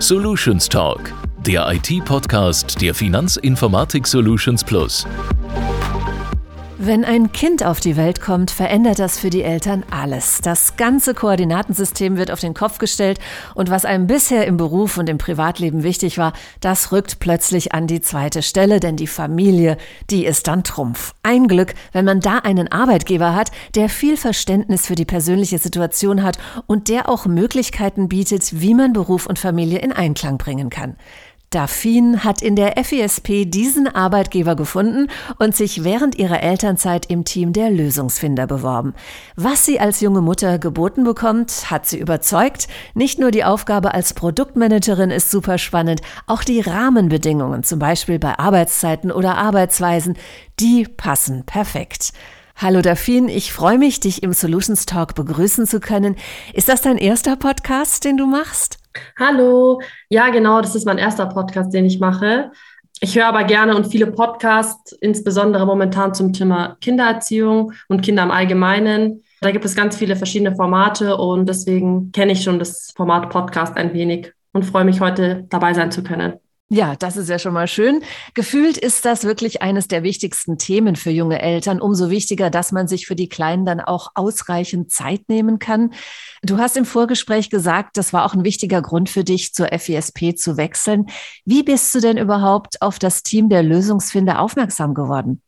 Solutions Talk, der IT-Podcast der Finanzinformatik Solutions Plus. Wenn ein Kind auf die Welt kommt, verändert das für die Eltern alles. Das ganze Koordinatensystem wird auf den Kopf gestellt und was einem bisher im Beruf und im Privatleben wichtig war, das rückt plötzlich an die zweite Stelle, denn die Familie, die ist dann Trumpf. Ein Glück, wenn man da einen Arbeitgeber hat, der viel Verständnis für die persönliche Situation hat und der auch Möglichkeiten bietet, wie man Beruf und Familie in Einklang bringen kann. Dafin hat in der FESP diesen Arbeitgeber gefunden und sich während ihrer Elternzeit im Team der Lösungsfinder beworben. Was sie als junge Mutter geboten bekommt, hat sie überzeugt. Nicht nur die Aufgabe als Produktmanagerin ist super spannend, auch die Rahmenbedingungen, zum Beispiel bei Arbeitszeiten oder Arbeitsweisen, die passen perfekt. Hallo Dafin, ich freue mich, dich im Solutions Talk begrüßen zu können. Ist das dein erster Podcast, den du machst? Hallo, ja genau, das ist mein erster Podcast, den ich mache. Ich höre aber gerne und viele Podcasts, insbesondere momentan zum Thema Kindererziehung und Kinder im Allgemeinen. Da gibt es ganz viele verschiedene Formate und deswegen kenne ich schon das Format Podcast ein wenig und freue mich heute dabei sein zu können. Ja, das ist ja schon mal schön. Gefühlt ist das wirklich eines der wichtigsten Themen für junge Eltern. Umso wichtiger, dass man sich für die Kleinen dann auch ausreichend Zeit nehmen kann. Du hast im Vorgespräch gesagt, das war auch ein wichtiger Grund für dich, zur FESP zu wechseln. Wie bist du denn überhaupt auf das Team der Lösungsfinder aufmerksam geworden?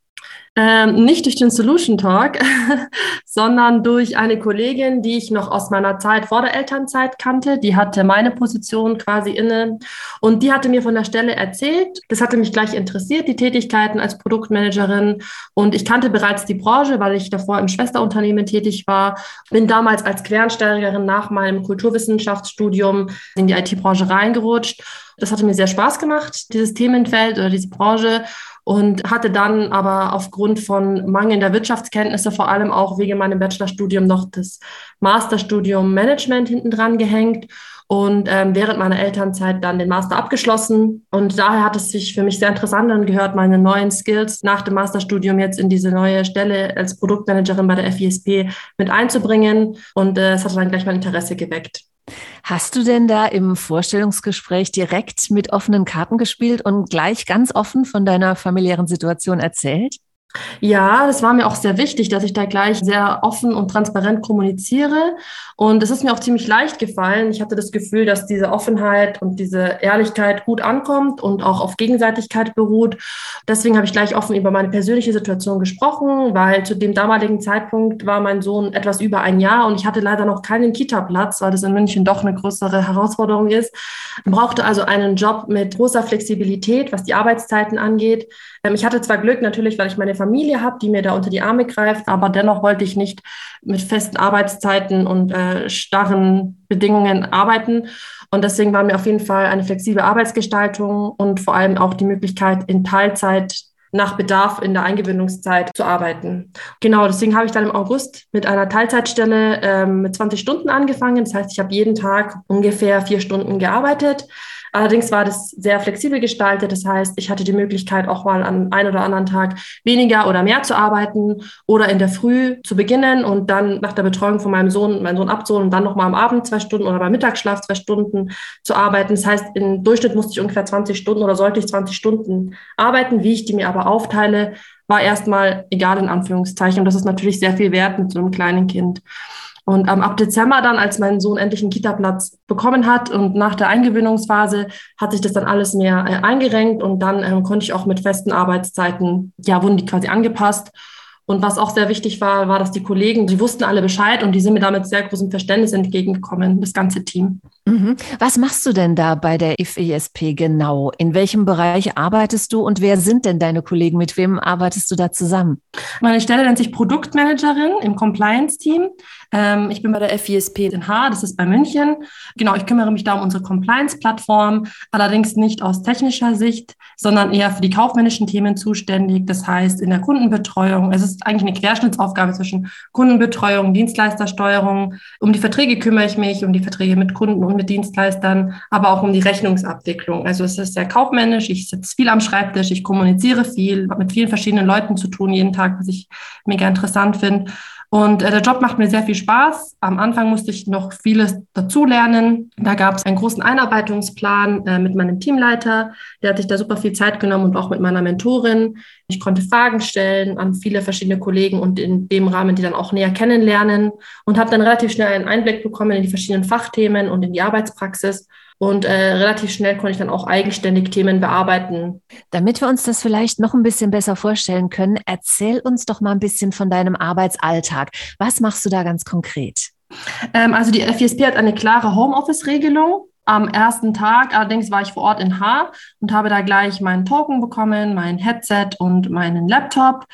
Ähm, nicht durch den Solution Talk, sondern durch eine Kollegin, die ich noch aus meiner Zeit vor der Elternzeit kannte. Die hatte meine Position quasi inne und die hatte mir von der Stelle erzählt. Das hatte mich gleich interessiert, die Tätigkeiten als Produktmanagerin. Und ich kannte bereits die Branche, weil ich davor im Schwesterunternehmen tätig war. Bin damals als Quereinsteigerin nach meinem Kulturwissenschaftsstudium in die IT-Branche reingerutscht. Das hatte mir sehr Spaß gemacht, dieses Themenfeld oder diese Branche und hatte dann aber aufgrund von mangelnder Wirtschaftskenntnisse vor allem auch wegen meinem Bachelorstudium noch das Masterstudium Management hinten dran gehängt und ähm, während meiner Elternzeit dann den Master abgeschlossen. Und daher hat es sich für mich sehr interessant angehört, meine neuen Skills nach dem Masterstudium jetzt in diese neue Stelle als Produktmanagerin bei der FISP mit einzubringen. Und äh, es hat dann gleich mein Interesse geweckt. Hast du denn da im Vorstellungsgespräch direkt mit offenen Karten gespielt und gleich ganz offen von deiner familiären Situation erzählt? Ja, das war mir auch sehr wichtig, dass ich da gleich sehr offen und transparent kommuniziere. Und es ist mir auch ziemlich leicht gefallen. Ich hatte das Gefühl, dass diese Offenheit und diese Ehrlichkeit gut ankommt und auch auf Gegenseitigkeit beruht. Deswegen habe ich gleich offen über meine persönliche Situation gesprochen, weil zu dem damaligen Zeitpunkt war mein Sohn etwas über ein Jahr und ich hatte leider noch keinen Kita-Platz, weil das in München doch eine größere Herausforderung ist. Ich brauchte also einen Job mit großer Flexibilität, was die Arbeitszeiten angeht. Ähm, ich hatte zwar Glück natürlich, weil ich meine Familie habe, die mir da unter die Arme greift, aber dennoch wollte ich nicht mit festen Arbeitszeiten und äh, starren Bedingungen arbeiten. Und deswegen war mir auf jeden Fall eine flexible Arbeitsgestaltung und vor allem auch die Möglichkeit, in Teilzeit nach Bedarf in der Eingewöhnungszeit zu arbeiten. Genau, deswegen habe ich dann im August mit einer Teilzeitstelle ähm, mit 20 Stunden angefangen. Das heißt, ich habe jeden Tag ungefähr vier Stunden gearbeitet. Allerdings war das sehr flexibel gestaltet. Das heißt, ich hatte die Möglichkeit, auch mal an einem oder anderen Tag weniger oder mehr zu arbeiten oder in der Früh zu beginnen und dann nach der Betreuung von meinem Sohn, meinen Sohn abzuholen und dann nochmal am Abend zwei Stunden oder beim Mittagsschlaf zwei Stunden zu arbeiten. Das heißt, im Durchschnitt musste ich ungefähr 20 Stunden oder sollte ich 20 Stunden arbeiten. Wie ich die mir aber aufteile, war erstmal egal in Anführungszeichen. Und das ist natürlich sehr viel wert mit so einem kleinen Kind. Und ähm, ab Dezember dann, als mein Sohn endlich einen Kita-Platz bekommen hat und nach der Eingewöhnungsphase hat sich das dann alles mehr äh, eingerenkt und dann ähm, konnte ich auch mit festen Arbeitszeiten, ja, wurden die quasi angepasst. Und was auch sehr wichtig war, war, dass die Kollegen, die wussten alle Bescheid und die sind mir damit sehr großem Verständnis entgegengekommen, das ganze Team. Mhm. Was machst du denn da bei der FESP genau? In welchem Bereich arbeitest du und wer sind denn deine Kollegen? Mit wem arbeitest du da zusammen? Meine Stelle nennt sich Produktmanagerin im Compliance-Team. Ähm, ich bin bei der FISP in H, das ist bei München. Genau, ich kümmere mich da um unsere Compliance-Plattform, allerdings nicht aus technischer Sicht, sondern eher für die kaufmännischen Themen zuständig. Das heißt, in der Kundenbetreuung. Es ist eigentlich eine Querschnittsaufgabe zwischen Kundenbetreuung, Dienstleistersteuerung. Um die Verträge kümmere ich mich, um die Verträge mit Kunden und mit Dienstleistern, aber auch um die Rechnungsabwicklung. Also es ist sehr kaufmännisch. Ich sitze viel am Schreibtisch, ich kommuniziere viel, habe mit vielen verschiedenen Leuten zu tun jeden Tag, was ich mega interessant finde. Und äh, der Job macht mir sehr viel Spaß. Am Anfang musste ich noch vieles dazulernen. Da gab es einen großen Einarbeitungsplan äh, mit meinem Teamleiter. Der hat sich da super viel Zeit genommen und auch mit meiner Mentorin. Ich konnte Fragen stellen an viele verschiedene Kollegen und in dem Rahmen die dann auch näher kennenlernen und habe dann relativ schnell einen Einblick bekommen in die verschiedenen Fachthemen und in die Arbeitspraxis und äh, relativ schnell konnte ich dann auch eigenständig Themen bearbeiten. Damit wir uns das vielleicht noch ein bisschen besser vorstellen können, erzähl uns doch mal ein bisschen von deinem Arbeitsalltag. Was machst du da ganz konkret? Ähm, also die FISP hat eine klare Homeoffice-Regelung. Am ersten Tag allerdings war ich vor Ort in Haar und habe da gleich meinen Token bekommen, mein Headset und meinen Laptop.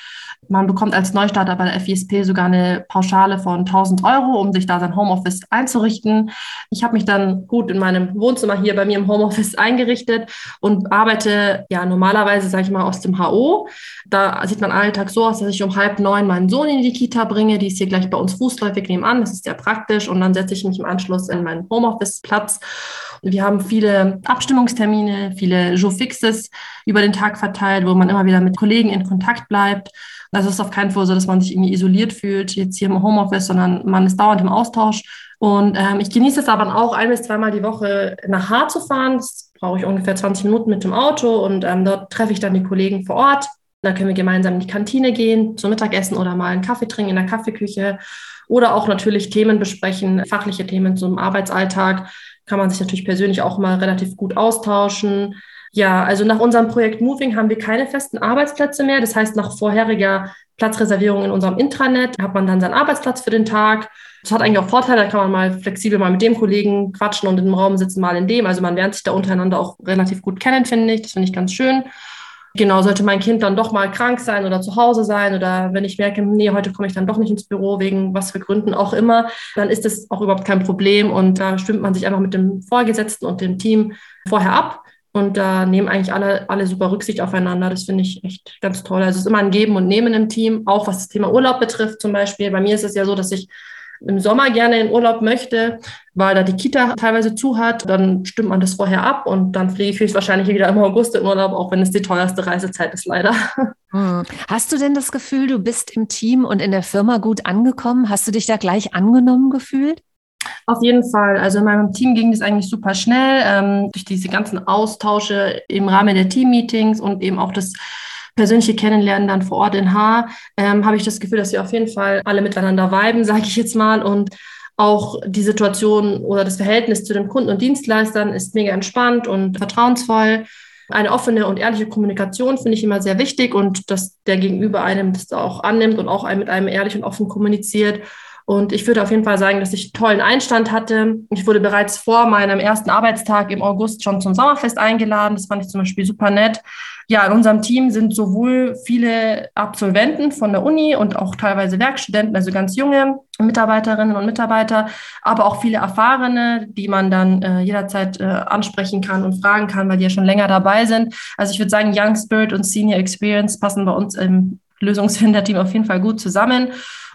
Man bekommt als Neustarter bei der FISP sogar eine Pauschale von 1000 Euro, um sich da sein Homeoffice einzurichten. Ich habe mich dann gut in meinem Wohnzimmer hier bei mir im Homeoffice eingerichtet und arbeite ja normalerweise, sage ich mal, aus dem HO. Da sieht mein Alltag so aus, dass ich um halb neun meinen Sohn in die Kita bringe. Die ist hier gleich bei uns fußläufig nebenan. Das ist sehr praktisch. Und dann setze ich mich im Anschluss in meinen Homeoffice-Platz. Wir haben viele Abstimmungstermine, viele Joe Fixes über den Tag verteilt, wo man immer wieder mit Kollegen in Kontakt bleibt. Also es ist auf keinen Fall so, dass man sich irgendwie isoliert fühlt, jetzt hier im Homeoffice, sondern man ist dauernd im Austausch. Und ähm, ich genieße es aber auch, ein bis zweimal die Woche nach Haar zu fahren. Das brauche ich ungefähr 20 Minuten mit dem Auto und ähm, dort treffe ich dann die Kollegen vor Ort. Da können wir gemeinsam in die Kantine gehen, zum Mittagessen oder mal einen Kaffee trinken in der Kaffeeküche oder auch natürlich Themen besprechen, fachliche Themen zum Arbeitsalltag. Kann man sich natürlich persönlich auch mal relativ gut austauschen. Ja, also nach unserem Projekt Moving haben wir keine festen Arbeitsplätze mehr. Das heißt, nach vorheriger Platzreservierung in unserem Intranet hat man dann seinen Arbeitsplatz für den Tag. Das hat eigentlich auch Vorteile, da kann man mal flexibel mal mit dem Kollegen quatschen und im Raum sitzen, mal in dem. Also man lernt sich da untereinander auch relativ gut kennen, finde ich. Das finde ich ganz schön. Genau, sollte mein Kind dann doch mal krank sein oder zu Hause sein oder wenn ich merke, nee, heute komme ich dann doch nicht ins Büro, wegen was für Gründen auch immer, dann ist das auch überhaupt kein Problem und da stimmt man sich einfach mit dem Vorgesetzten und dem Team vorher ab. Und da nehmen eigentlich alle, alle super Rücksicht aufeinander. Das finde ich echt ganz toll. Also es ist immer ein Geben und Nehmen im Team, auch was das Thema Urlaub betrifft zum Beispiel. Bei mir ist es ja so, dass ich im Sommer gerne in Urlaub möchte, weil da die Kita teilweise zu hat, dann stimmt man das vorher ab und dann fliege ich höchstwahrscheinlich wieder im August in Urlaub, auch wenn es die teuerste Reisezeit ist, leider. Hm. Hast du denn das Gefühl, du bist im Team und in der Firma gut angekommen? Hast du dich da gleich angenommen gefühlt? Auf jeden Fall. Also in meinem Team ging das eigentlich super schnell ähm, durch diese ganzen Austausche im Rahmen der Teammeetings und eben auch das persönliche Kennenlernen dann vor Ort in Haar, ähm, habe ich das Gefühl, dass wir auf jeden Fall alle miteinander viben, sage ich jetzt mal. Und auch die Situation oder das Verhältnis zu den Kunden und Dienstleistern ist mega entspannt und vertrauensvoll. Eine offene und ehrliche Kommunikation finde ich immer sehr wichtig und dass der Gegenüber einem das auch annimmt und auch mit einem ehrlich und offen kommuniziert. Und ich würde auf jeden Fall sagen, dass ich tollen Einstand hatte. Ich wurde bereits vor meinem ersten Arbeitstag im August schon zum Sommerfest eingeladen. Das fand ich zum Beispiel super nett. Ja, in unserem Team sind sowohl viele Absolventen von der Uni und auch teilweise Werkstudenten, also ganz junge Mitarbeiterinnen und Mitarbeiter, aber auch viele Erfahrene, die man dann äh, jederzeit äh, ansprechen kann und fragen kann, weil die ja schon länger dabei sind. Also ich würde sagen, Young Spirit und Senior Experience passen bei uns im Lösungsfinder-Team auf jeden Fall gut zusammen.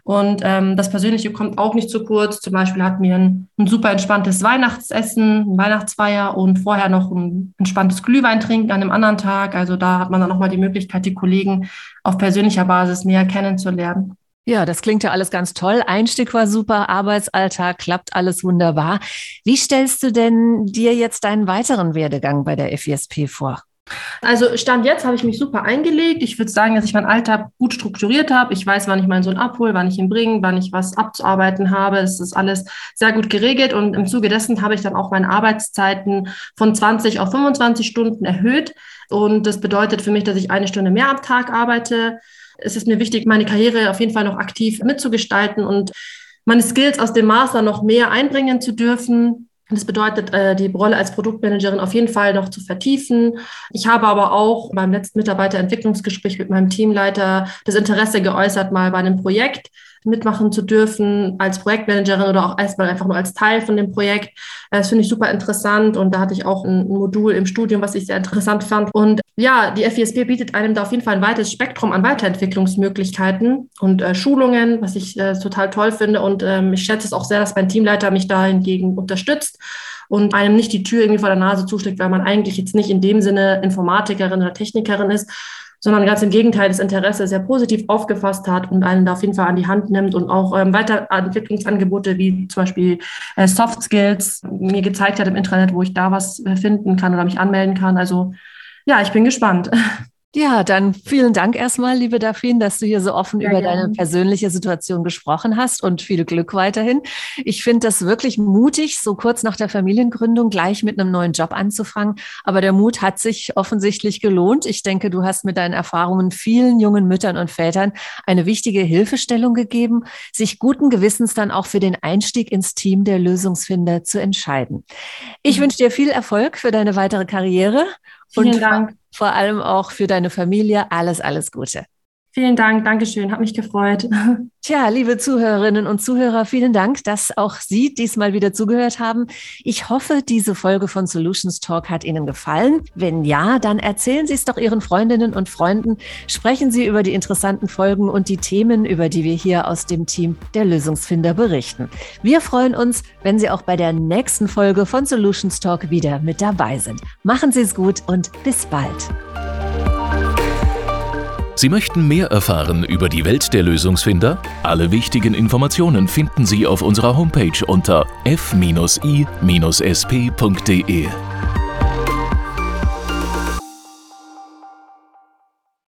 Und ähm, das Persönliche kommt auch nicht zu kurz. Zum Beispiel hatten wir ein, ein super entspanntes Weihnachtsessen, ein Weihnachtsfeier und vorher noch ein entspanntes Glühwein trinken an einem anderen Tag. Also da hat man dann nochmal die Möglichkeit, die Kollegen auf persönlicher Basis näher kennenzulernen. Ja, das klingt ja alles ganz toll. Einstieg war super, Arbeitsalltag klappt alles wunderbar. Wie stellst du denn dir jetzt deinen weiteren Werdegang bei der FISP vor? Also Stand jetzt habe ich mich super eingelegt. Ich würde sagen, dass ich meinen Alltag gut strukturiert habe. Ich weiß, wann ich meinen Sohn abhole, wann ich ihn bringe, wann ich was abzuarbeiten habe. Es ist alles sehr gut geregelt und im Zuge dessen habe ich dann auch meine Arbeitszeiten von 20 auf 25 Stunden erhöht. Und das bedeutet für mich, dass ich eine Stunde mehr am Tag arbeite. Es ist mir wichtig, meine Karriere auf jeden Fall noch aktiv mitzugestalten und meine Skills aus dem Master noch mehr einbringen zu dürfen. Das bedeutet, äh, die Rolle als Produktmanagerin auf jeden Fall noch zu vertiefen. Ich habe aber auch beim letzten Mitarbeiterentwicklungsgespräch mit meinem Teamleiter das Interesse geäußert, mal bei einem Projekt mitmachen zu dürfen als Projektmanagerin oder auch erstmal einfach nur als Teil von dem Projekt. Äh, das finde ich super interessant und da hatte ich auch ein Modul im Studium, was ich sehr interessant fand. Und ja, die FISP bietet einem da auf jeden Fall ein weites Spektrum an Weiterentwicklungsmöglichkeiten und äh, Schulungen, was ich äh, total toll finde. Und ähm, ich schätze es auch sehr, dass mein Teamleiter mich da hingegen unterstützt und einem nicht die Tür irgendwie vor der Nase zuschlägt, weil man eigentlich jetzt nicht in dem Sinne Informatikerin oder Technikerin ist, sondern ganz im Gegenteil das Interesse sehr positiv aufgefasst hat und einen da auf jeden Fall an die Hand nimmt und auch ähm, Weiterentwicklungsangebote wie zum Beispiel äh, Soft Skills mir gezeigt hat im Intranet, wo ich da was äh, finden kann oder mich anmelden kann. Also ja, ich bin gespannt. Ja, dann vielen Dank erstmal, liebe Daphine, dass du hier so offen ja, über ja. deine persönliche Situation gesprochen hast und viel Glück weiterhin. Ich finde das wirklich mutig, so kurz nach der Familiengründung gleich mit einem neuen Job anzufangen. Aber der Mut hat sich offensichtlich gelohnt. Ich denke, du hast mit deinen Erfahrungen vielen jungen Müttern und Vätern eine wichtige Hilfestellung gegeben, sich guten Gewissens dann auch für den Einstieg ins Team der Lösungsfinder zu entscheiden. Ich mhm. wünsche dir viel Erfolg für deine weitere Karriere. Vielen Dank vor allem auch für deine Familie alles, alles Gute. Vielen Dank, Dankeschön, hat mich gefreut. Tja, liebe Zuhörerinnen und Zuhörer, vielen Dank, dass auch Sie diesmal wieder zugehört haben. Ich hoffe, diese Folge von Solutions Talk hat Ihnen gefallen. Wenn ja, dann erzählen Sie es doch Ihren Freundinnen und Freunden. Sprechen Sie über die interessanten Folgen und die Themen, über die wir hier aus dem Team der Lösungsfinder berichten. Wir freuen uns, wenn Sie auch bei der nächsten Folge von Solutions Talk wieder mit dabei sind. Machen Sie es gut und bis bald. Sie möchten mehr erfahren über die Welt der Lösungsfinder? Alle wichtigen Informationen finden Sie auf unserer Homepage unter f-i-sp.de.